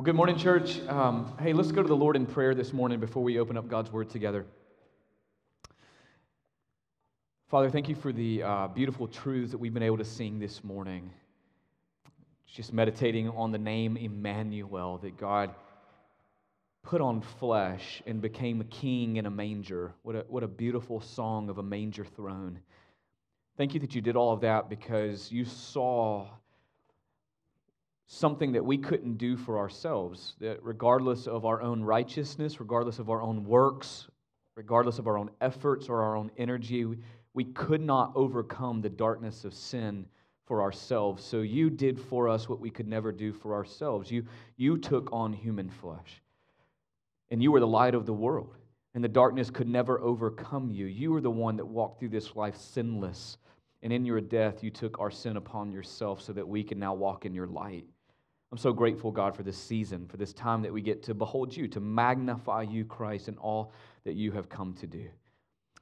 Well, good morning, church. Um, hey, let's go to the Lord in prayer this morning before we open up God's Word together. Father, thank you for the uh, beautiful truths that we've been able to sing this morning. Just meditating on the name Emmanuel, that God put on flesh and became a king in a manger. What a, what a beautiful song of a manger throne. Thank you that you did all of that because you saw something that we couldn't do for ourselves. That regardless of our own righteousness, regardless of our own works, regardless of our own efforts or our own energy, we could not overcome the darkness of sin for ourselves. So you did for us what we could never do for ourselves. You, you took on human flesh. And you were the light of the world. And the darkness could never overcome you. You were the one that walked through this life sinless. And in your death, you took our sin upon yourself so that we can now walk in your light. I'm so grateful, God, for this season, for this time that we get to behold you, to magnify you, Christ, and all that you have come to do.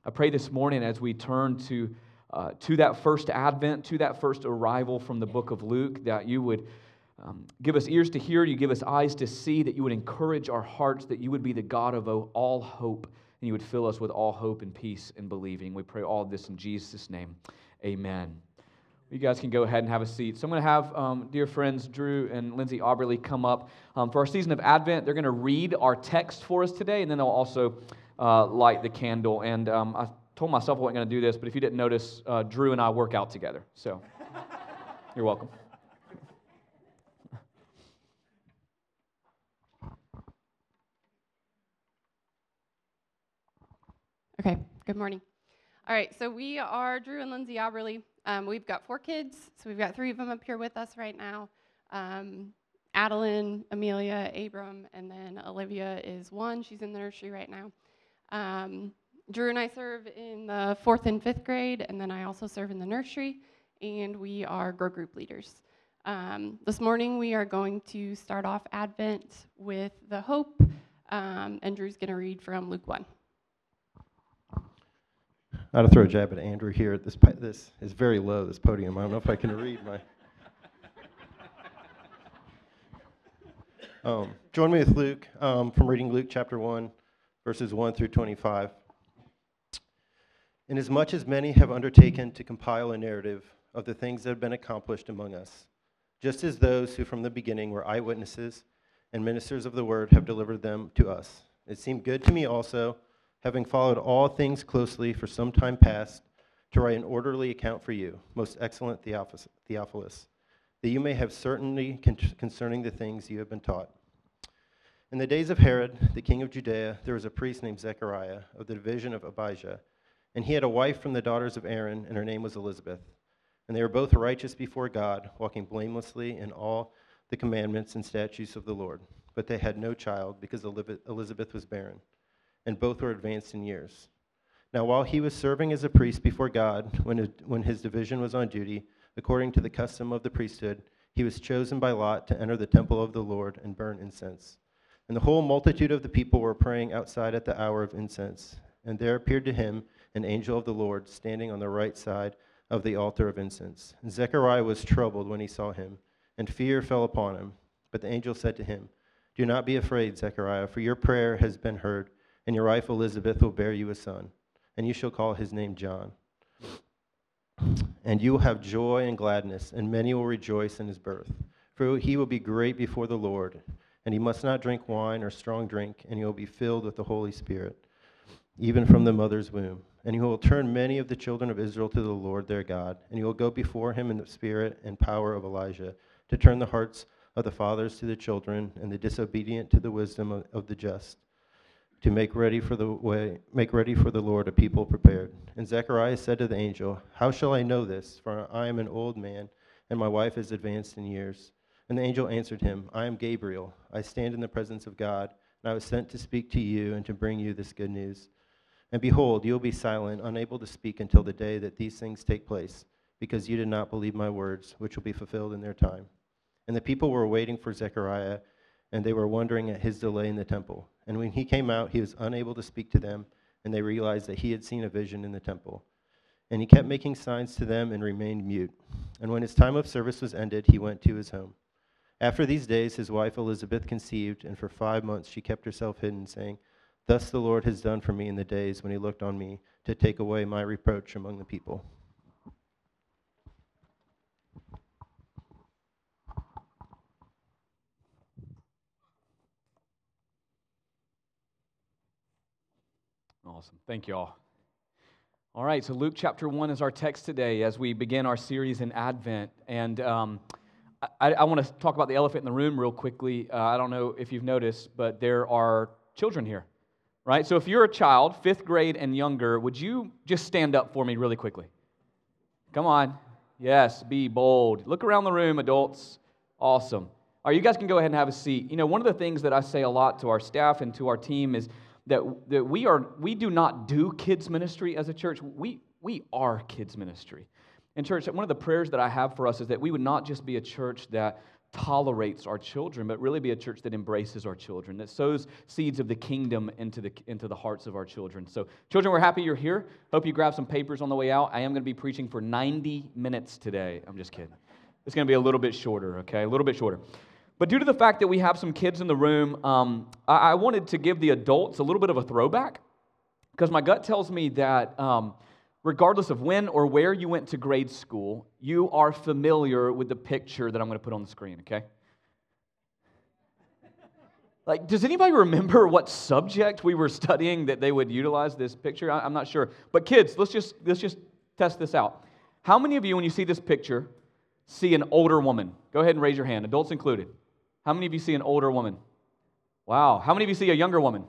I pray this morning as we turn to, uh, to that first advent, to that first arrival from the book of Luke, that you would um, give us ears to hear, you give us eyes to see, that you would encourage our hearts, that you would be the God of all hope, and you would fill us with all hope and peace and believing. We pray all this in Jesus' name. Amen. You guys can go ahead and have a seat. So I'm going to have um, dear friends Drew and Lindsay Auberly come up um, for our season of Advent. They're going to read our text for us today, and then they'll also uh, light the candle. And um, I told myself I wasn't going to do this, but if you didn't notice, uh, Drew and I work out together. So you're welcome. Okay, good morning. All right, so we are Drew and Lindsay Auberly. Um, we've got four kids, so we've got three of them up here with us right now. Um, Adeline, Amelia, Abram, and then Olivia is one. She's in the nursery right now. Um, Drew and I serve in the fourth and fifth grade, and then I also serve in the nursery, and we are grow group leaders. Um, this morning we are going to start off Advent with the Hope, um, and Drew's going to read from Luke 1. I had to throw a jab at Andrew here. At this, this is very low, this podium. I don't know if I can read my. Um, join me with Luke um, from reading Luke chapter 1, verses 1 through 25. Inasmuch as many have undertaken to compile a narrative of the things that have been accomplished among us, just as those who from the beginning were eyewitnesses and ministers of the word have delivered them to us, it seemed good to me also having followed all things closely for some time past, to write an orderly account for you, most excellent Theophilus, that you may have certainty concerning the things you have been taught. In the days of Herod, the king of Judea, there was a priest named Zechariah of the division of Abijah, and he had a wife from the daughters of Aaron, and her name was Elizabeth. And they were both righteous before God, walking blamelessly in all the commandments and statutes of the Lord. But they had no child because Elizabeth was barren and both were advanced in years. Now, while he was serving as a priest before God, when his, when his division was on duty, according to the custom of the priesthood, he was chosen by Lot to enter the temple of the Lord and burn incense. And the whole multitude of the people were praying outside at the hour of incense. And there appeared to him an angel of the Lord standing on the right side of the altar of incense. And Zechariah was troubled when he saw him, and fear fell upon him. But the angel said to him, Do not be afraid, Zechariah, for your prayer has been heard and your wife Elizabeth will bear you a son, and you shall call his name John. And you will have joy and gladness, and many will rejoice in his birth. For he will be great before the Lord, and he must not drink wine or strong drink, and he will be filled with the Holy Spirit, even from the mother's womb. And he will turn many of the children of Israel to the Lord their God, and he will go before him in the spirit and power of Elijah, to turn the hearts of the fathers to the children, and the disobedient to the wisdom of, of the just to make ready for the way make ready for the Lord a people prepared. And Zechariah said to the angel, How shall I know this? For I am an old man, and my wife is advanced in years. And the angel answered him, I am Gabriel. I stand in the presence of God, and I was sent to speak to you and to bring you this good news. And behold, you will be silent, unable to speak until the day that these things take place, because you did not believe my words, which will be fulfilled in their time. And the people were waiting for Zechariah and they were wondering at his delay in the temple. And when he came out, he was unable to speak to them, and they realized that he had seen a vision in the temple. And he kept making signs to them and remained mute. And when his time of service was ended, he went to his home. After these days, his wife Elizabeth conceived, and for five months she kept herself hidden, saying, Thus the Lord has done for me in the days when he looked on me to take away my reproach among the people. Awesome. Thank you all. All right, so Luke chapter 1 is our text today as we begin our series in Advent. And um, I, I want to talk about the elephant in the room real quickly. Uh, I don't know if you've noticed, but there are children here, right? So if you're a child, fifth grade and younger, would you just stand up for me really quickly? Come on. Yes, be bold. Look around the room, adults. Awesome. All right, you guys can go ahead and have a seat. You know, one of the things that I say a lot to our staff and to our team is that, that we, are, we do not do kids ministry as a church. We, we are kids ministry. And, church, one of the prayers that I have for us is that we would not just be a church that tolerates our children, but really be a church that embraces our children, that sows seeds of the kingdom into the, into the hearts of our children. So, children, we're happy you're here. Hope you grab some papers on the way out. I am going to be preaching for 90 minutes today. I'm just kidding. It's going to be a little bit shorter, okay? A little bit shorter. But due to the fact that we have some kids in the room, um, I, I, wanted to give the adults a little bit of a throwback because my gut tells me that um, regardless of when or where you went to grade school, you are familiar with the picture that I'm going to put on the screen, okay? Like, does anybody remember what subject we were studying that they would utilize this picture? I, I'm not sure. But kids, let's just, let's just test this out. How many of you, when you see this picture, see an older woman? Go ahead and raise your hand, adults included. How many of you see an older woman? Wow. How many of you see a younger woman?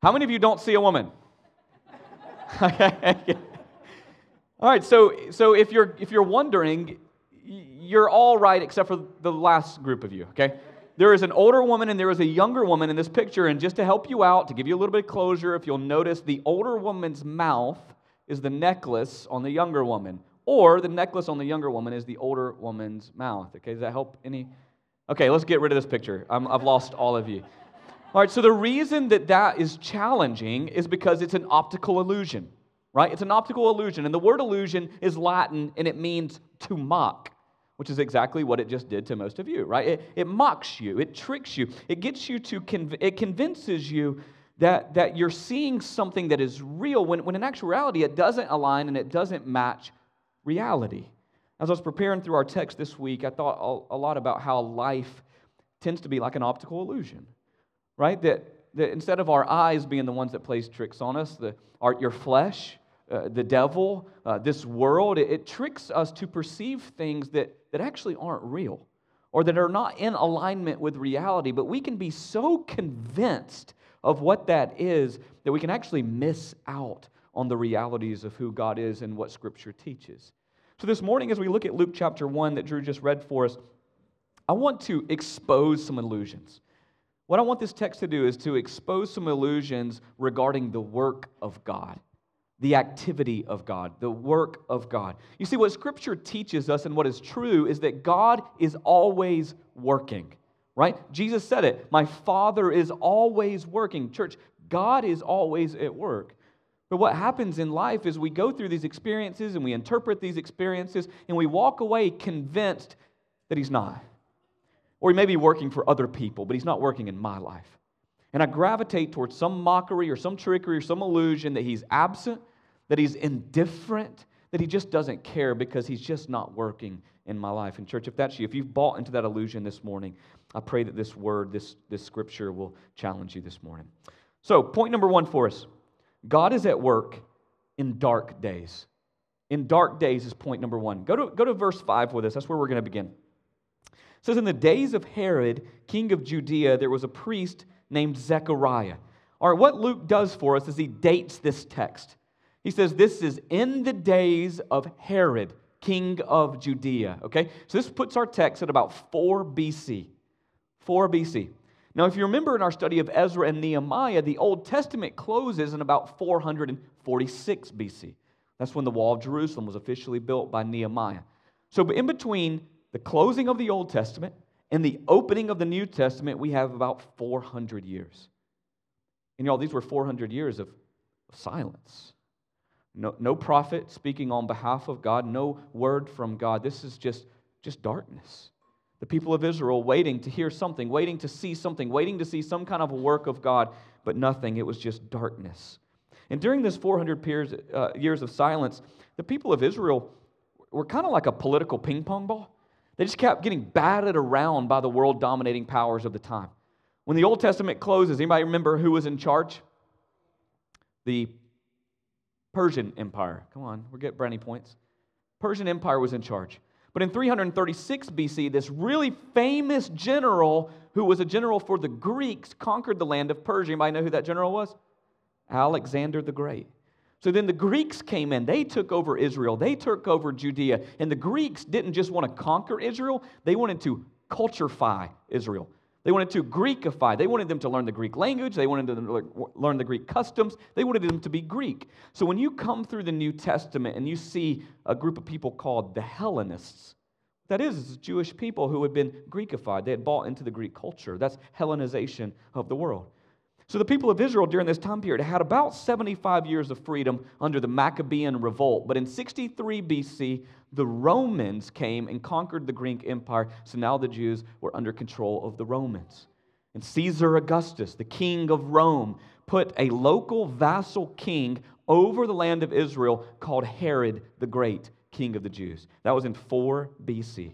How many of you don't see a woman? all right, so, so if, you're, if you're wondering, you're all right except for the last group of you, okay? There is an older woman and there is a younger woman in this picture, and just to help you out, to give you a little bit of closure, if you'll notice, the older woman's mouth is the necklace on the younger woman or the necklace on the younger woman is the older woman's mouth. Okay, does that help any? Okay, let's get rid of this picture. i have lost all of you. All right, so the reason that that is challenging is because it's an optical illusion, right? It's an optical illusion. And the word illusion is Latin and it means to mock, which is exactly what it just did to most of you, right? It, it mocks you, it tricks you, it gets you to, conv- it convinces you that, that you're seeing something that is real when, when in actuality it doesn't align and it doesn't match reality. As I was preparing through our text this week, I thought a lot about how life tends to be like an optical illusion, right? That, that instead of our eyes being the ones that plays tricks on us, the, our, your flesh, uh, the devil, uh, this world, it, it tricks us to perceive things that, that actually aren't real or that are not in alignment with reality. But we can be so convinced of what that is that we can actually miss out on the realities of who God is and what Scripture teaches. So, this morning, as we look at Luke chapter 1 that Drew just read for us, I want to expose some illusions. What I want this text to do is to expose some illusions regarding the work of God, the activity of God, the work of God. You see, what Scripture teaches us and what is true is that God is always working, right? Jesus said it My Father is always working. Church, God is always at work. But what happens in life is we go through these experiences and we interpret these experiences and we walk away convinced that He's not. Or He may be working for other people, but He's not working in my life. And I gravitate towards some mockery or some trickery or some illusion that He's absent, that He's indifferent, that He just doesn't care because He's just not working in my life. And, church, if that's you, if you've bought into that illusion this morning, I pray that this word, this, this scripture will challenge you this morning. So, point number one for us God is at work in dark days. In dark days is point number one. Go to, go to verse 5 with us. That's where we're going to begin. It says, In the days of Herod, king of Judea, there was a priest named Zechariah. All right, what Luke does for us is he dates this text. He says, This is in the days of Herod, king of Judea. Okay? So this puts our text at about 4 BC. 4 BC. Now, if you remember in our study of Ezra and Nehemiah, the Old Testament closes in about 446 BC. That's when the wall of Jerusalem was officially built by Nehemiah. So, in between the closing of the Old Testament and the opening of the New Testament, we have about 400 years. And y'all, these were 400 years of, silence. No, no prophet speaking on behalf of God, no word from God. This is just, just darkness. The people of Israel waiting to hear something, waiting to see something, waiting to see some kind of a work of God, but nothing. It was just darkness. And during this 400 years, uh, years of silence, the people of Israel were kind of like a political ping pong ball. They just kept getting batted around by the world dominating powers of the time. When the Old Testament closes, anybody remember who was in charge? The Persian Empire. Come on, we're getting brownie points. Persian Empire was in charge. But in 336 BC, this really famous general, who was a general for the Greeks, conquered the land of Persia. Anybody know who that general was? Alexander the Great. So then the Greeks came in. They took over Israel. They took over Judea. And the Greeks didn't just want to conquer Israel, they wanted to culturify Israel. They wanted to Greekify. They wanted them to learn the Greek language. They wanted them to learn the Greek customs. They wanted them to be Greek. So when you come through the New Testament and you see a group of people called the Hellenists, that is, Jewish people who had been Greekified. They had bought into the Greek culture. That's Hellenization of the world. So the people of Israel during this time period had about 75 years of freedom under the Maccabean revolt. But in 63 BC, the Romans came and conquered the Greek Empire. So now the Jews were under control of the Romans. And Caesar Augustus, the king of Rome, put a local vassal king over the land of Israel called Herod the Great, king of the Jews. That was in 4 BC.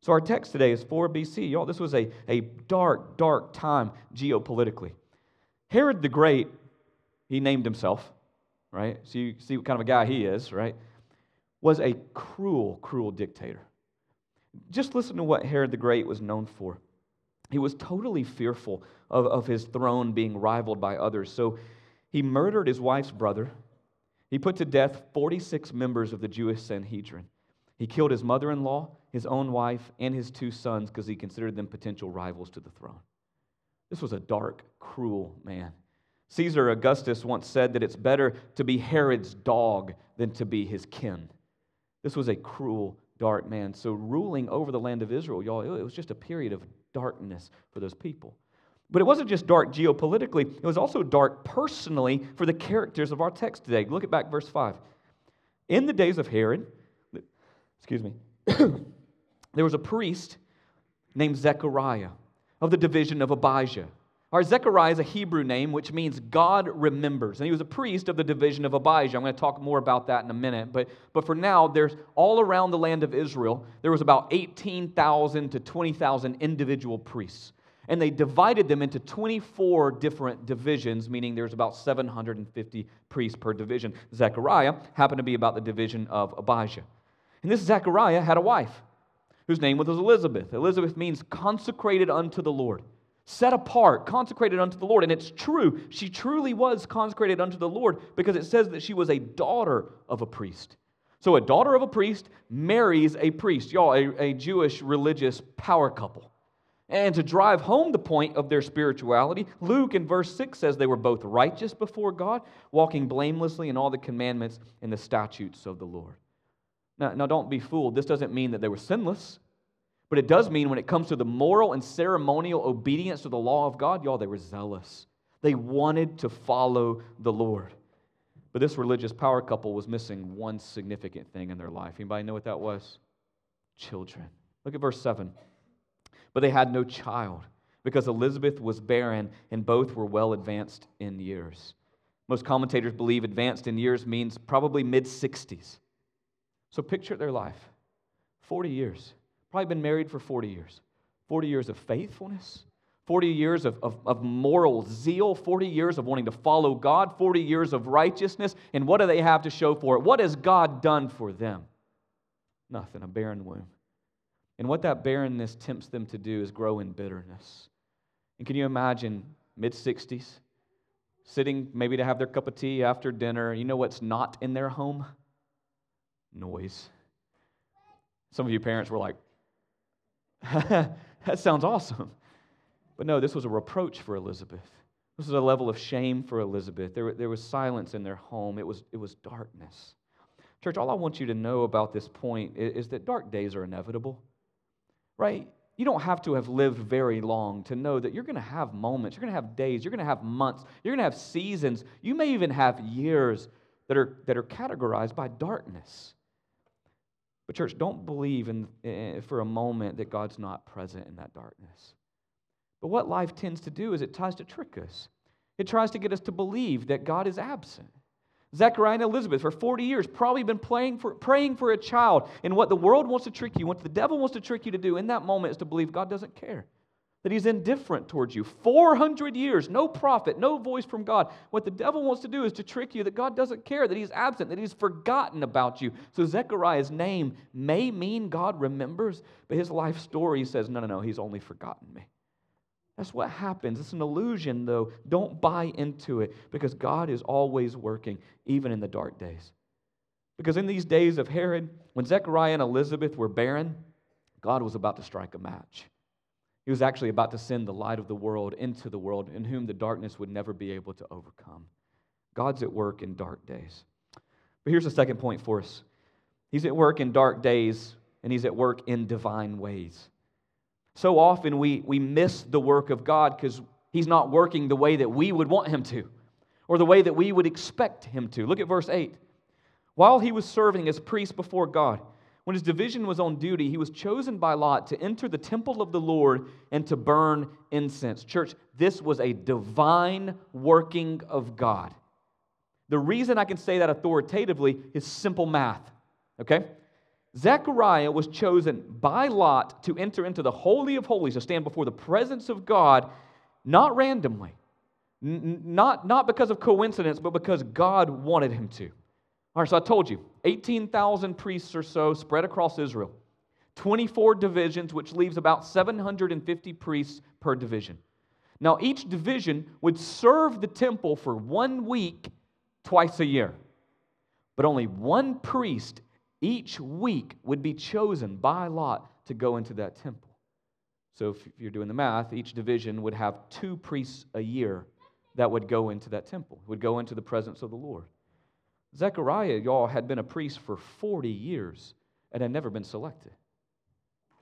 So our text today is 4 BC. Y'all, this was a, a dark, dark time geopolitically. Herod the Great, he named himself, right? So you see what kind of a guy he is, right? Was a cruel, cruel dictator. Just listen to what Herod the Great was known for. He was totally fearful of, of his throne being rivaled by others. So he murdered his wife's brother. He put to death 46 members of the Jewish Sanhedrin. He killed his mother in law, his own wife, and his two sons because he considered them potential rivals to the throne. This was a dark, cruel man. Caesar Augustus once said that it's better to be Herod's dog than to be his kin. This was a cruel, dark man. So, ruling over the land of Israel, y'all, it was just a period of darkness for those people. But it wasn't just dark geopolitically, it was also dark personally for the characters of our text today. Look at back verse 5. In the days of Herod, excuse me, there was a priest named Zechariah of the division of Abijah. Our Zechariah is a Hebrew name, which means God remembers. And he was a priest of the division of Abijah. I'm going to talk more about that in a minute. But, but for now, there's all around the land of Israel, there was about 18,000 to 20,000 individual priests. And they divided them into 24 different divisions, meaning there's about 750 priests per division. Zechariah happened to be about the division of Abijah. And this Zechariah had a wife whose name was Elizabeth. Elizabeth means consecrated unto the Lord, set apart, consecrated unto the Lord. And it's true, she truly was consecrated unto the Lord because it says that she was a daughter of a priest. So a daughter of a priest marries a priest, y'all, a, a Jewish religious power couple. And to drive home the point of their spirituality, Luke in verse 6 says they were both righteous before God, walking blamelessly in all the commandments and the statutes of the Lord. Now, now, don't be fooled. This doesn't mean that they were sinless, but it does mean when it comes to the moral and ceremonial obedience to the law of God, y'all, they were zealous. They wanted to follow the Lord. But this religious power couple was missing one significant thing in their life. Anybody know what that was? Children. Look at verse 7. But they had no child because Elizabeth was barren and both were well advanced in years. Most commentators believe advanced in years means probably mid 60s. So picture their life 40 years, probably been married for 40 years, 40 years of faithfulness. 40 years of, of, of, moral zeal, 40 years of wanting to follow God, 40 years of righteousness. And what do they have to show for it? What has God done for them? Nothing, a barren womb. And what that barrenness tempts them to do is grow in bitterness. And can you imagine mid 60s, sitting maybe to have their cup of tea after dinner? You know what's not in their home? noise. Some of you parents were like, that sounds awesome. But no, this was a reproach for Elizabeth. This was a level of shame for Elizabeth. There, there was silence in their home, it was, it was darkness. Church, all I want you to know about this point is, is that dark days are inevitable, right? You don't have to have lived very long to know that you're going to have moments, you're going to have days, you're going to have months, you're going to have seasons, you may even have years that are, that are categorized by darkness. But, church, don't believe in, eh, for a moment that God's not present in that darkness. But what life tends to do is it tries to trick us. It tries to get us to believe that God is absent. Zechariah and Elizabeth, for 40 years, probably been for, praying for a child. And what the world wants to trick you, what the devil wants to trick you to do in that moment is to believe God doesn't care that he's indifferent towards you. 400 years, no prophet, no voice from God. What the devil wants to do is to trick you that God doesn't care, that he's absent, that he's forgotten about you. So Zechariah's name may mean God remembers, but his life story says, no, no, no, he's only forgotten me. That's what happens. It's an illusion, though. Don't buy into it because God is always working, even in the dark days. Because in these days of Herod, when Zechariah and Elizabeth were barren, God was about to strike a match. He was actually about to send the light of the world into the world in whom the darkness would never be able to overcome. God's at work in dark days. But here's the second point for us He's at work in dark days, and He's at work in divine ways. So often we, we miss the work of God because He's not working the way that we would want Him to, or the way that we would expect Him to. Look at verse 8. While he was serving as priest before God, when his division was on duty, he was chosen by Lot to enter the temple of the Lord and to burn incense. Church, this was a divine working of God. The reason I can say that authoritatively is simple math, okay? Zechariah was chosen by Lot to enter into the Holy of Holies, to stand before the presence of God, not randomly, N- not, not because of coincidence, but because God wanted him to. All right, so I told you 18,000 priests or so spread across Israel, 24 divisions, which leaves about 750 priests per division. Now, each division would serve the temple for one week twice a year, but only one priest each week would be chosen by lot to go into that temple. So, if you're doing the math, each division would have two priests a year that would go into that temple, would go into the presence of the Lord. Zechariah, y'all, had been a priest for 40 years and had never been selected.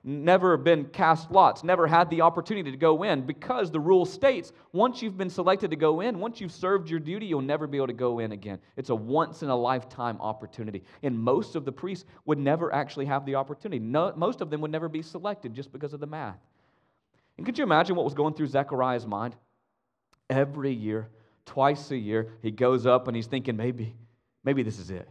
Never been cast lots, never had the opportunity to go in because the rule states once you've been selected to go in, once you've served your duty, you'll never be able to go in again. It's a once in a lifetime opportunity. And most of the priests would never actually have the opportunity. No, most of them would never be selected just because of the math. And could you imagine what was going through Zechariah's mind? Every year, twice a year, he goes up and he's thinking, maybe, maybe this is it.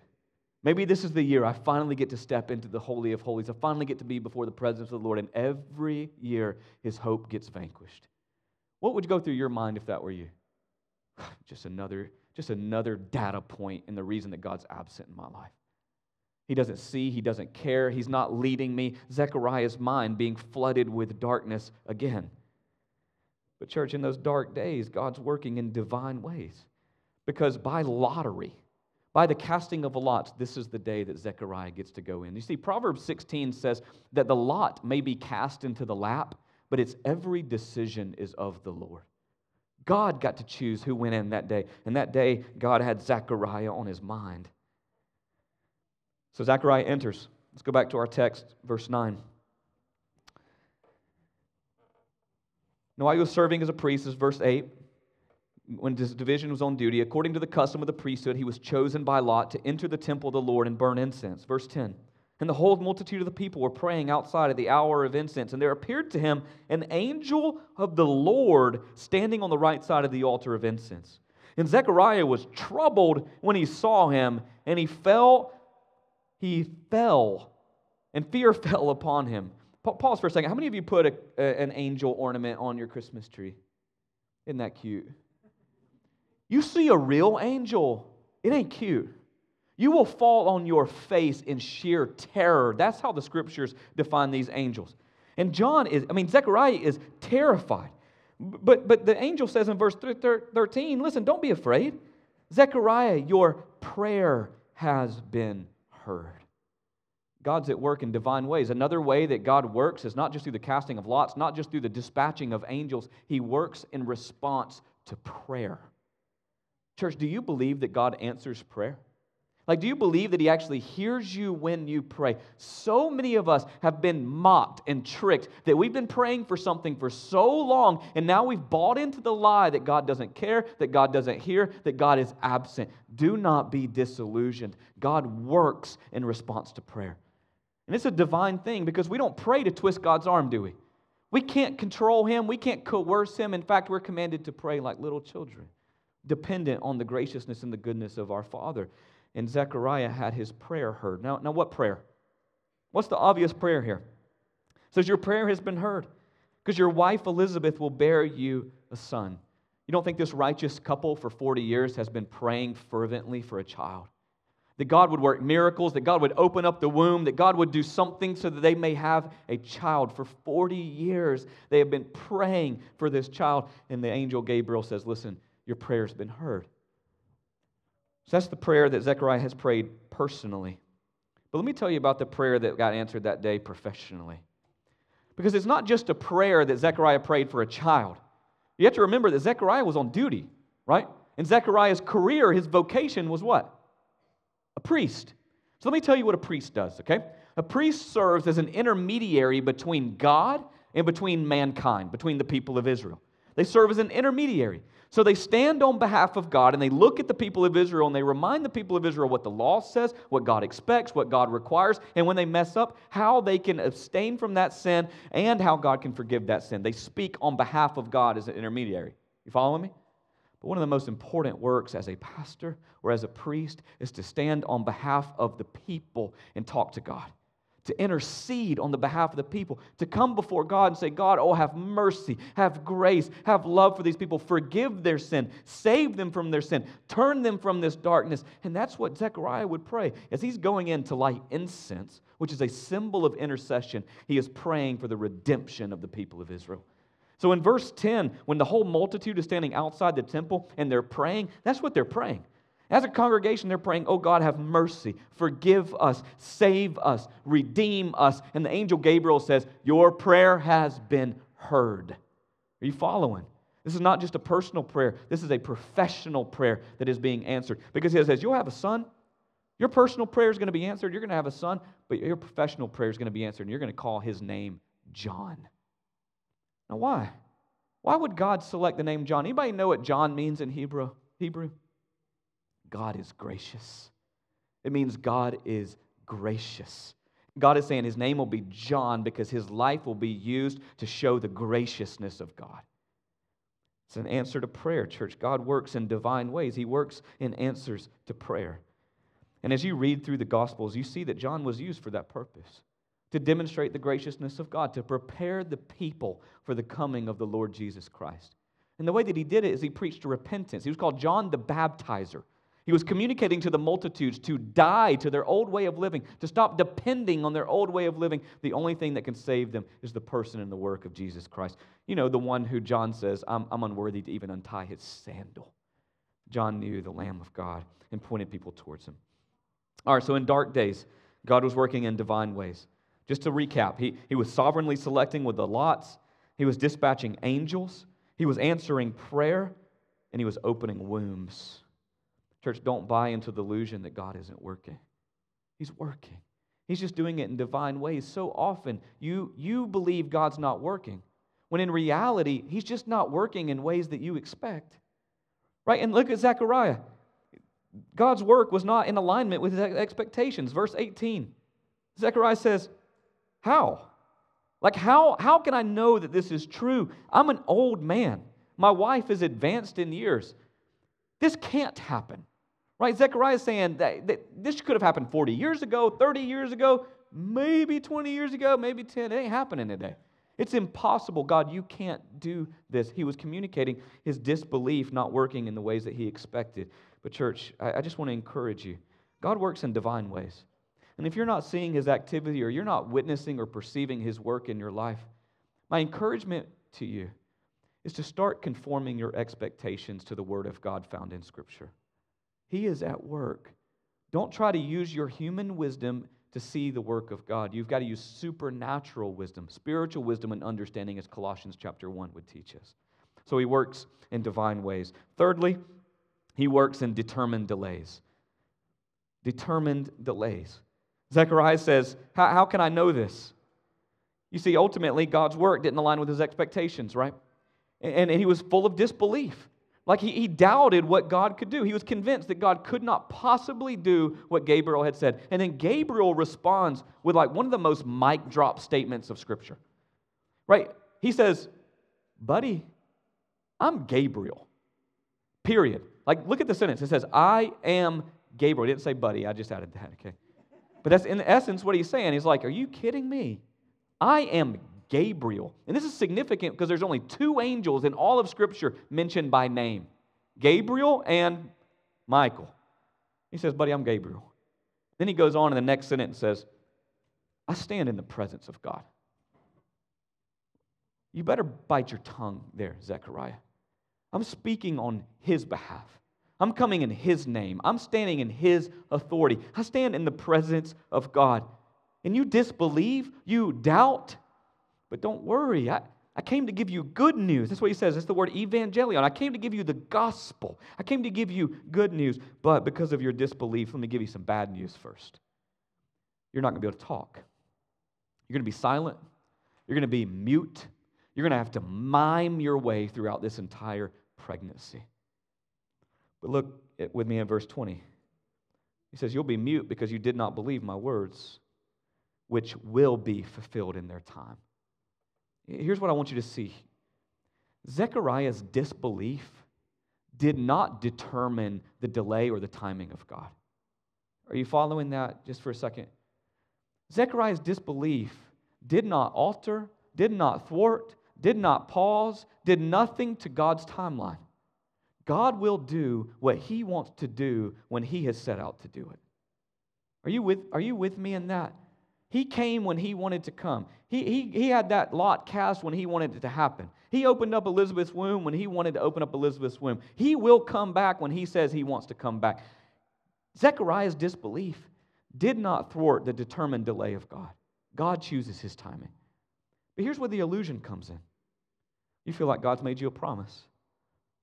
Maybe this is the year I finally get to step into the Holy of Holies. I finally get to be before the presence of the Lord. And every year, his hope gets vanquished. What would go through your mind if that were you? Just another, just another data point in the reason that God's absent in my life. He doesn't see, he doesn't care, he's not leading me. Zechariah's mind being flooded with darkness again. But, church, in those dark days, God's working in divine ways. Because by lottery, by the casting of a lot, this is the day that Zechariah gets to go in. You see, Proverbs 16 says that the lot may be cast into the lap, but its every decision is of the Lord. God got to choose who went in that day. And that day, God had Zechariah on his mind. So Zechariah enters. Let's go back to our text, verse 9. Now, he was serving as a priest, is verse 8 when his division was on duty, according to the custom of the priesthood, he was chosen by Lot to enter the temple of the Lord and burn incense. Verse 10. And the whole multitude of the people were praying outside at the hour of incense. And there appeared to him an angel of the Lord standing on the right side of the altar of incense. And Zechariah was troubled when he saw him, and he fell, he fell, and fear fell upon him. Pause for a second. How many of you put a, a, an angel ornament on your Christmas tree? Isn't that cute? You see a real angel, it ain't cute. You will fall on your face in sheer terror. That's how the scriptures define these angels. And John is, I mean, Zechariah is terrified. But, but the angel says in verse 13, listen, don't be afraid. Zechariah, your prayer has been heard. God's at work in divine ways. Another way that God works is not just through the casting of lots, not just through the dispatching of angels, He works in response to prayer. Church, do you believe that God answers prayer? Like, do you believe that He actually hears you when you pray? So many of us have been mocked and tricked that we've been praying for something for so long, and now we've bought into the lie that God doesn't care, that God doesn't hear, that God is absent. Do not be disillusioned. God works in response to prayer. And it's a divine thing because we don't pray to twist God's arm, do we? We can't control him, we can't coerce him. In fact, we're commanded to pray like little children, dependent on the graciousness and the goodness of our Father. And Zechariah had his prayer heard. Now, now what prayer? What's the obvious prayer here? It says, Your prayer has been heard because your wife Elizabeth will bear you a son. You don't think this righteous couple for 40 years has been praying fervently for a child? That God would work miracles, that God would open up the womb, that God would do something so that they may have a child. For 40 years, they have been praying for this child. And the angel Gabriel says, Listen, your prayer's been heard. So that's the prayer that Zechariah has prayed personally. But let me tell you about the prayer that got answered that day professionally. Because it's not just a prayer that Zechariah prayed for a child. You have to remember that Zechariah was on duty, right? And Zechariah's career, his vocation was what? A priest. So let me tell you what a priest does, okay? A priest serves as an intermediary between God and between mankind, between the people of Israel. They serve as an intermediary. So they stand on behalf of God and they look at the people of Israel and they remind the people of Israel what the law says, what God expects, what God requires, and when they mess up, how they can abstain from that sin and how God can forgive that sin. They speak on behalf of God as an intermediary. You following me? But one of the most important works as a pastor or as a priest is to stand on behalf of the people and talk to God to intercede on the behalf of the people, to come before God and say, God, oh, have mercy, have grace, have love for these people, forgive their sin, save them from their sin, turn them from this darkness. And that's what Zechariah would pray. As he's going in to light incense, which is a symbol of intercession, he is praying for the redemption of the people of Israel. So in verse 10, when the whole multitude is standing outside the temple and they're praying, that's what they're praying. As a congregation, they're praying, Oh God, have mercy, forgive us, save us, redeem us. And the angel Gabriel says, Your prayer has been heard. Are you following? This is not just a personal prayer, this is a professional prayer that is being answered. Because he says, You'll have a son. Your personal prayer is going to be answered. You're going to have a son, but your professional prayer is going to be answered, and you're going to call his name John. Now, why? Why would God select the name John? Anybody know what John means in Hebrew? Hebrew? God is gracious. It means God is gracious. God is saying his name will be John because his life will be used to show the graciousness of God. It's an answer to prayer, church. God works in divine ways, he works in answers to prayer. And as you read through the Gospels, you see that John was used for that purpose to demonstrate the graciousness of God, to prepare the people for the coming of the Lord Jesus Christ. And the way that he did it is he preached repentance. He was called John the Baptizer. He was communicating to the multitudes to die to their old way of living, to stop depending on their old way of living. The only thing that can save them is the person and the work of Jesus Christ. You know, the one who John says, I'm, I'm unworthy to even untie his sandal. John knew the Lamb of God and pointed people towards him. All right, so in dark days, God was working in divine ways. Just to recap, he, he was sovereignly selecting with the lots, he was dispatching angels, he was answering prayer, and he was opening wombs. Church, don't buy into the illusion that God isn't working. He's working. He's just doing it in divine ways. So often you, you believe God's not working, when in reality, He's just not working in ways that you expect. Right? And look at Zechariah. God's work was not in alignment with his expectations. Verse 18. Zechariah says, How? Like, how, how can I know that this is true? I'm an old man. My wife is advanced in years. This can't happen. Right? Zechariah is saying that, that this could have happened 40 years ago, 30 years ago, maybe 20 years ago, maybe 10. It ain't happening today. It's impossible. God, you can't do this. He was communicating his disbelief not working in the ways that he expected. But, church, I, I just want to encourage you God works in divine ways. And if you're not seeing his activity or you're not witnessing or perceiving his work in your life, my encouragement to you is to start conforming your expectations to the word of God found in Scripture. He is at work. Don't try to use your human wisdom to see the work of God. You've got to use supernatural wisdom, spiritual wisdom and understanding, as Colossians chapter 1 would teach us. So he works in divine ways. Thirdly, he works in determined delays. Determined delays. Zechariah says, How can I know this? You see, ultimately, God's work didn't align with his expectations, right? And he was full of disbelief. Like he, he doubted what God could do. He was convinced that God could not possibly do what Gabriel had said. And then Gabriel responds with like one of the most mic drop statements of Scripture. Right? He says, Buddy, I'm Gabriel. Period. Like, look at the sentence. It says, I am Gabriel. He didn't say buddy, I just added that, okay? But that's in essence what he's saying. He's like, Are you kidding me? I am Gabriel. And this is significant because there's only two angels in all of Scripture mentioned by name Gabriel and Michael. He says, Buddy, I'm Gabriel. Then he goes on in the next sentence and says, I stand in the presence of God. You better bite your tongue there, Zechariah. I'm speaking on his behalf. I'm coming in his name. I'm standing in his authority. I stand in the presence of God. And you disbelieve, you doubt, but don't worry. I, I came to give you good news. That's what he says. It's the word evangelion. I came to give you the gospel. I came to give you good news. But because of your disbelief, let me give you some bad news first. You're not going to be able to talk. You're going to be silent. You're going to be mute. You're going to have to mime your way throughout this entire pregnancy. But look with me in verse 20. He says, You'll be mute because you did not believe my words, which will be fulfilled in their time. Here's what I want you to see Zechariah's disbelief did not determine the delay or the timing of God. Are you following that just for a second? Zechariah's disbelief did not alter, did not thwart, did not pause, did nothing to God's timeline. God will do what he wants to do when he has set out to do it. Are you with, are you with me in that? He came when he wanted to come. He, he, he had that lot cast when he wanted it to happen. He opened up Elizabeth's womb when he wanted to open up Elizabeth's womb. He will come back when he says he wants to come back. Zechariah's disbelief did not thwart the determined delay of God. God chooses his timing. But here's where the illusion comes in. You feel like God's made you a promise.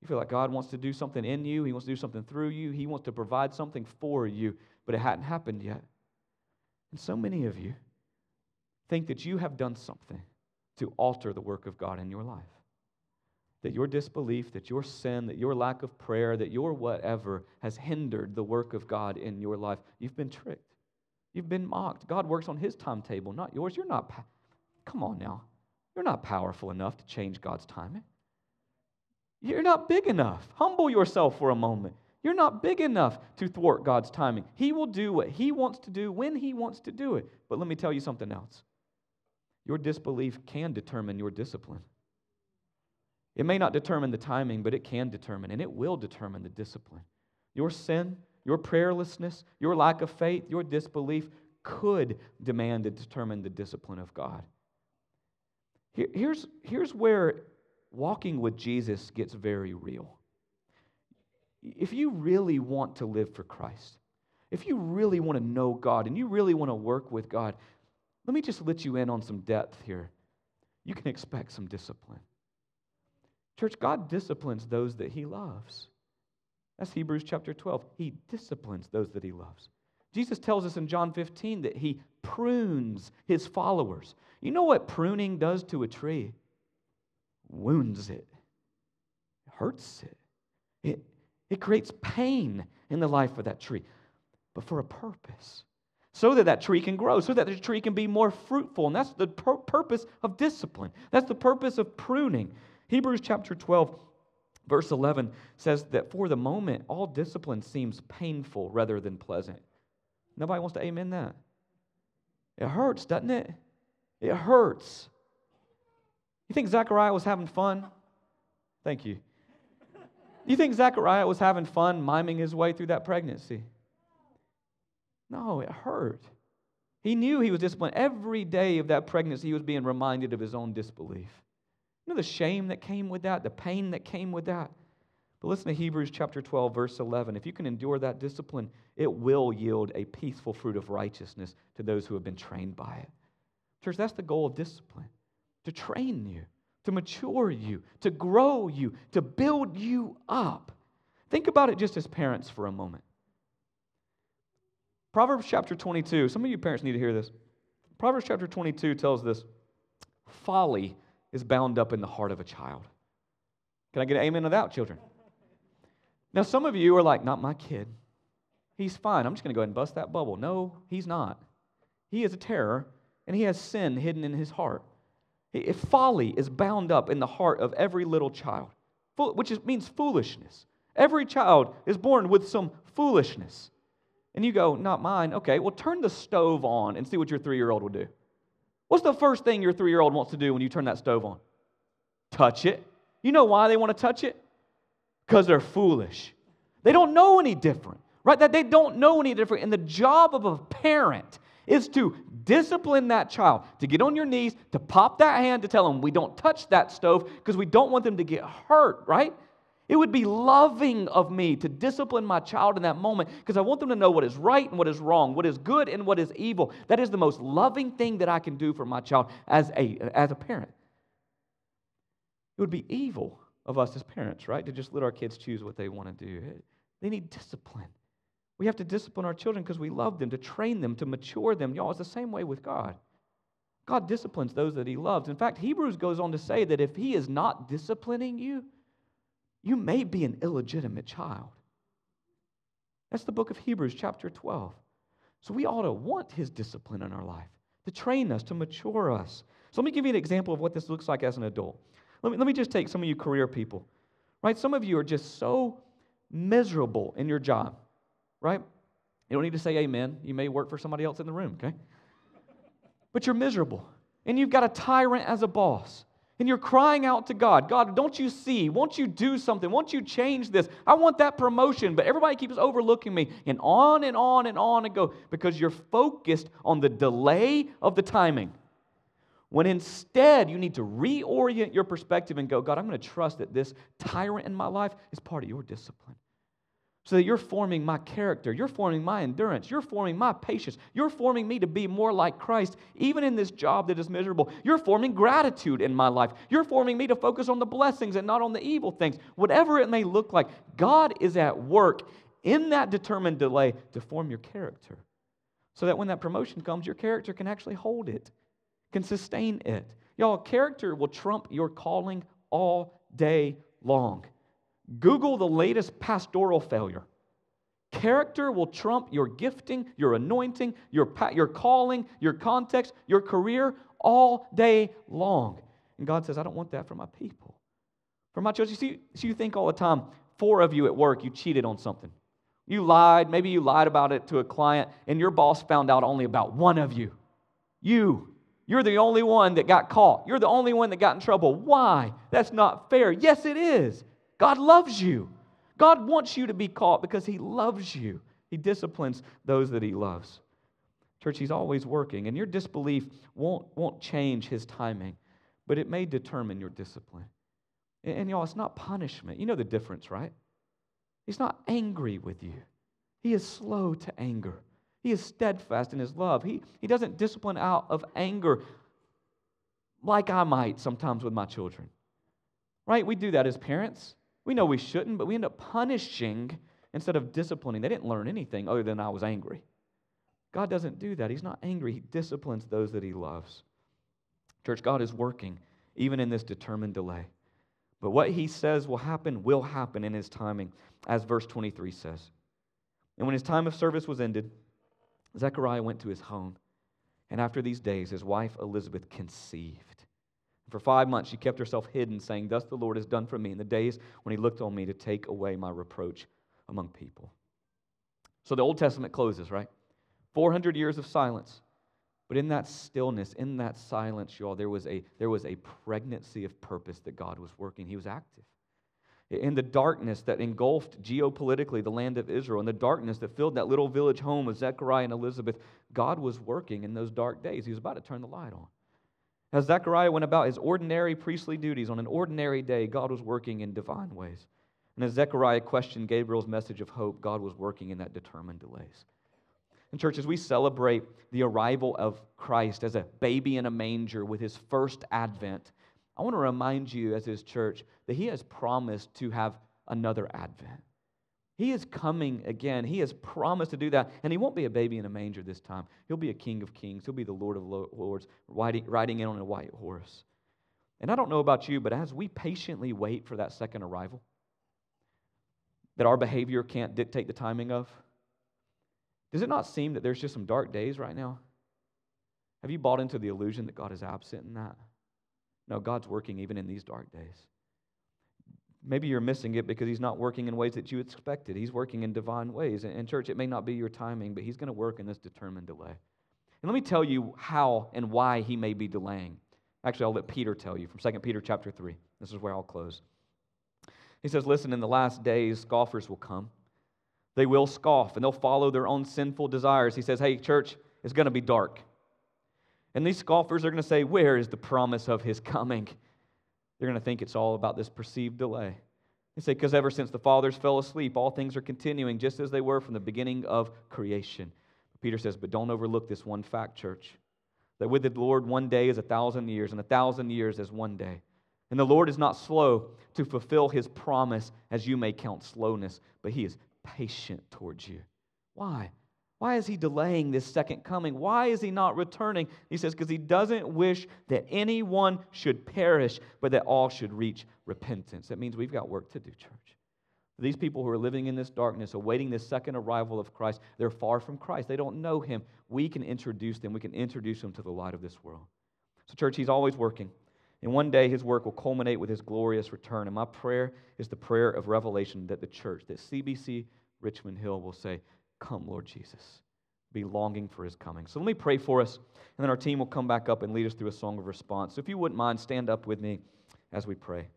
You feel like God wants to do something in you, He wants to do something through you, He wants to provide something for you, but it hadn't happened yet. And so many of you think that you have done something to alter the work of God in your life. That your disbelief, that your sin, that your lack of prayer, that your whatever has hindered the work of God in your life. You've been tricked. You've been mocked. God works on His timetable, not yours. You're not, come on now. You're not powerful enough to change God's timing. You're not big enough. Humble yourself for a moment. You're not big enough to thwart God's timing. He will do what He wants to do when He wants to do it. But let me tell you something else your disbelief can determine your discipline. It may not determine the timing, but it can determine, and it will determine the discipline. Your sin, your prayerlessness, your lack of faith, your disbelief could demand and determine the discipline of God. here's, here's where walking with Jesus gets very real. If you really want to live for Christ, if you really want to know God and you really want to work with God, let me just let you in on some depth here. You can expect some discipline. Church, God disciplines those that He loves. That's Hebrews chapter 12. He disciplines those that He loves. Jesus tells us in John 15 that He prunes His followers. You know what pruning does to a tree? wounds it, hurts it. It, it creates pain in the life of that tree, but for a purpose. So that that tree can grow, so that the tree can be more fruitful. And that's the pur- purpose of discipline. That's the purpose of pruning. Hebrews chapter 12, verse 11 says that for the moment, all discipline seems painful rather than pleasant. Nobody wants to amen that. It hurts, doesn't it? It hurts. You think Zechariah was having fun? Thank you. You think Zechariah was having fun miming his way through that pregnancy? No, it hurt. He knew he was disciplined. Every day of that pregnancy, he was being reminded of his own disbelief. You know the shame that came with that, the pain that came with that? But listen to Hebrews chapter 12, verse 11. If you can endure that discipline, it will yield a peaceful fruit of righteousness to those who have been trained by it. Church, that's the goal of discipline to train you, to mature you, to grow you, to build you up. Think about it just as parents for a moment. Proverbs chapter 22, some of you parents need to hear this. Proverbs chapter 22 tells this folly is bound up in the heart of a child. Can I get an amen to that, children? Now, some of you are like, not my kid. He's fine. I'm just going to go ahead and bust that bubble. No, he's not. He is a terror, and he has sin hidden in his heart. If folly is bound up in the heart of every little child, which means foolishness. Every child is born with some foolishness. And you go, not mine. Okay, well, turn the stove on and see what your three year old will do. What's the first thing your three year old wants to do when you turn that stove on? Touch it. You know why they want to touch it? Because they're foolish. They don't know any different, right? That they don't know any different. And the job of a parent is to discipline that child, to get on your knees, to pop that hand, to tell them we don't touch that stove because we don't want them to get hurt, right? It would be loving of me to discipline my child in that moment because I want them to know what is right and what is wrong, what is good and what is evil. That is the most loving thing that I can do for my child as a, as a parent. It would be evil of us as parents, right, to just let our kids choose what they want to do. They need discipline. We have to discipline our children because we love them, to train them, to mature them. Y'all, it's the same way with God. God disciplines those that He loves. In fact, Hebrews goes on to say that if He is not disciplining you, you may be an illegitimate child. That's the book of Hebrews, chapter 12. So we ought to want His discipline in our life, to train us, to mature us. So let me give you an example of what this looks like as an adult. Let me, let me just take some of you career people, right? Some of you are just so miserable in your job right? You don't need to say amen. You may work for somebody else in the room, okay? But you're miserable. And you've got a tyrant as a boss. And you're crying out to God, God, don't you see? Won't you do something? Won't you change this? I want that promotion, but everybody keeps overlooking me. And on and on and on and go because you're focused on the delay of the timing. When instead you need to reorient your perspective and go, God, I'm going to trust that this tyrant in my life is part of your discipline so that you're forming my character, you're forming my endurance, you're forming my patience, you're forming me to be more like Christ, even in this job that is miserable. You're forming gratitude in my life. You're forming me to focus on the blessings and not on the evil things. Whatever it may look like, God is at work in that determined delay to form your character. So that when that promotion comes, your character can actually hold it, can sustain it. Y'all, character will trump your calling all day long. Google the latest pastoral failure. Character will trump your gifting, your anointing, your, your calling, your context, your career all day long. And God says, I don't want that for my people. For my children, you see, so you think all the time, four of you at work, you cheated on something. You lied, maybe you lied about it to a client, and your boss found out only about one of you. You. You're the only one that got caught. You're the only one that got in trouble. Why? That's not fair. Yes, it is. God loves you. God wants you to be caught because He loves you. He disciplines those that He loves. Church, He's always working, and your disbelief won't, won't change His timing, but it may determine your discipline. And, and y'all, it's not punishment. You know the difference, right? He's not angry with you, He is slow to anger. He is steadfast in His love. He, he doesn't discipline out of anger like I might sometimes with my children. Right? We do that as parents. We know we shouldn't, but we end up punishing instead of disciplining. They didn't learn anything other than I was angry. God doesn't do that. He's not angry, He disciplines those that He loves. Church, God is working even in this determined delay. But what He says will happen will happen in His timing, as verse 23 says. And when his time of service was ended, Zechariah went to his home. And after these days, his wife Elizabeth conceived. For five months she kept herself hidden, saying, Thus the Lord has done for me in the days when he looked on me to take away my reproach among people. So the Old Testament closes, right? 400 years of silence. But in that stillness, in that silence, y'all, there was a, there was a pregnancy of purpose that God was working. He was active. In the darkness that engulfed geopolitically the land of Israel, in the darkness that filled that little village home of Zechariah and Elizabeth, God was working in those dark days. He was about to turn the light on. As Zechariah went about his ordinary priestly duties on an ordinary day, God was working in divine ways. And as Zechariah questioned Gabriel's message of hope, God was working in that determined delays. And, church, as we celebrate the arrival of Christ as a baby in a manger with his first advent, I want to remind you, as his church, that he has promised to have another advent. He is coming again. He has promised to do that. And he won't be a baby in a manger this time. He'll be a king of kings. He'll be the Lord of lords, riding, riding in on a white horse. And I don't know about you, but as we patiently wait for that second arrival, that our behavior can't dictate the timing of? Does it not seem that there's just some dark days right now? Have you bought into the illusion that God is absent in that? No, God's working even in these dark days. Maybe you're missing it because He's not working in ways that you expected. He's working in divine ways. And, church, it may not be your timing, but He's going to work in this determined delay. And let me tell you how and why He may be delaying. Actually, I'll let Peter tell you from 2 Peter chapter 3. This is where I'll close. He says, Listen, in the last days, scoffers will come. They will scoff and they'll follow their own sinful desires. He says, Hey, church, it's going to be dark. And these scoffers are going to say, Where is the promise of his coming? They're going to think it's all about this perceived delay. They say, Because ever since the fathers fell asleep, all things are continuing just as they were from the beginning of creation. Peter says, But don't overlook this one fact, church that with the Lord, one day is a thousand years, and a thousand years is one day. And the Lord is not slow to fulfill his promise, as you may count slowness, but he is patient towards you. Why? Why is he delaying this second coming? Why is he not returning? He says, because he doesn't wish that anyone should perish, but that all should reach repentance. That means we've got work to do, church. These people who are living in this darkness, awaiting this second arrival of Christ, they're far from Christ. They don't know him. We can introduce them. We can introduce them to the light of this world. So, church, he's always working. And one day his work will culminate with his glorious return. And my prayer is the prayer of revelation that the church, that CBC Richmond Hill will say, Come, Lord Jesus. Be longing for his coming. So let me pray for us, and then our team will come back up and lead us through a song of response. So if you wouldn't mind, stand up with me as we pray.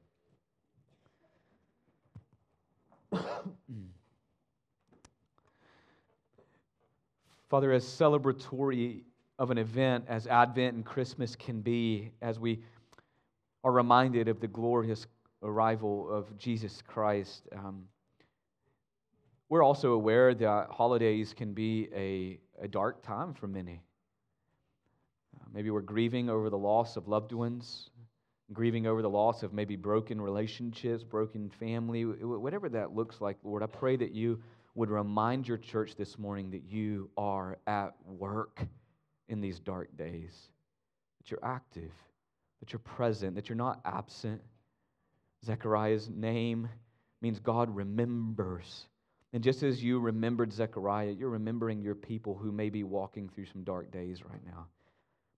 Father, as celebratory of an event as Advent and Christmas can be, as we are reminded of the glorious arrival of Jesus Christ, um, we're also aware that holidays can be a, a dark time for many. Uh, maybe we're grieving over the loss of loved ones, grieving over the loss of maybe broken relationships, broken family, whatever that looks like, Lord, I pray that you would remind your church this morning that you are at work in these dark days, that you're active, that you're present, that you're not absent. Zechariah's name means God remembers. And just as you remembered Zechariah, you're remembering your people who may be walking through some dark days right now.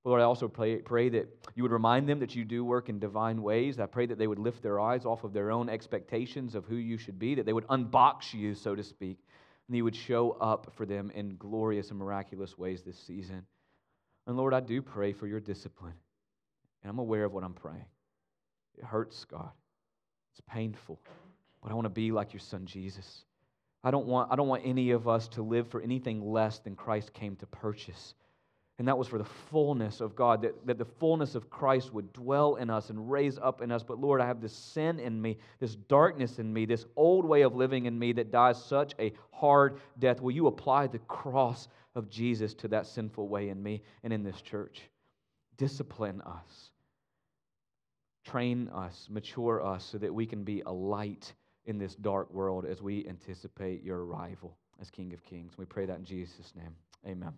But Lord, I also pray, pray that you would remind them that you do work in divine ways. I pray that they would lift their eyes off of their own expectations of who you should be, that they would unbox you, so to speak, and you would show up for them in glorious and miraculous ways this season. And Lord, I do pray for your discipline. And I'm aware of what I'm praying. It hurts, God. It's painful. But I want to be like your son, Jesus. I don't want, I don't want any of us to live for anything less than Christ came to purchase. And that was for the fullness of God, that, that the fullness of Christ would dwell in us and raise up in us. But Lord, I have this sin in me, this darkness in me, this old way of living in me that dies such a hard death. Will you apply the cross of Jesus to that sinful way in me and in this church? Discipline us, train us, mature us so that we can be a light in this dark world as we anticipate your arrival as King of Kings. We pray that in Jesus' name. Amen.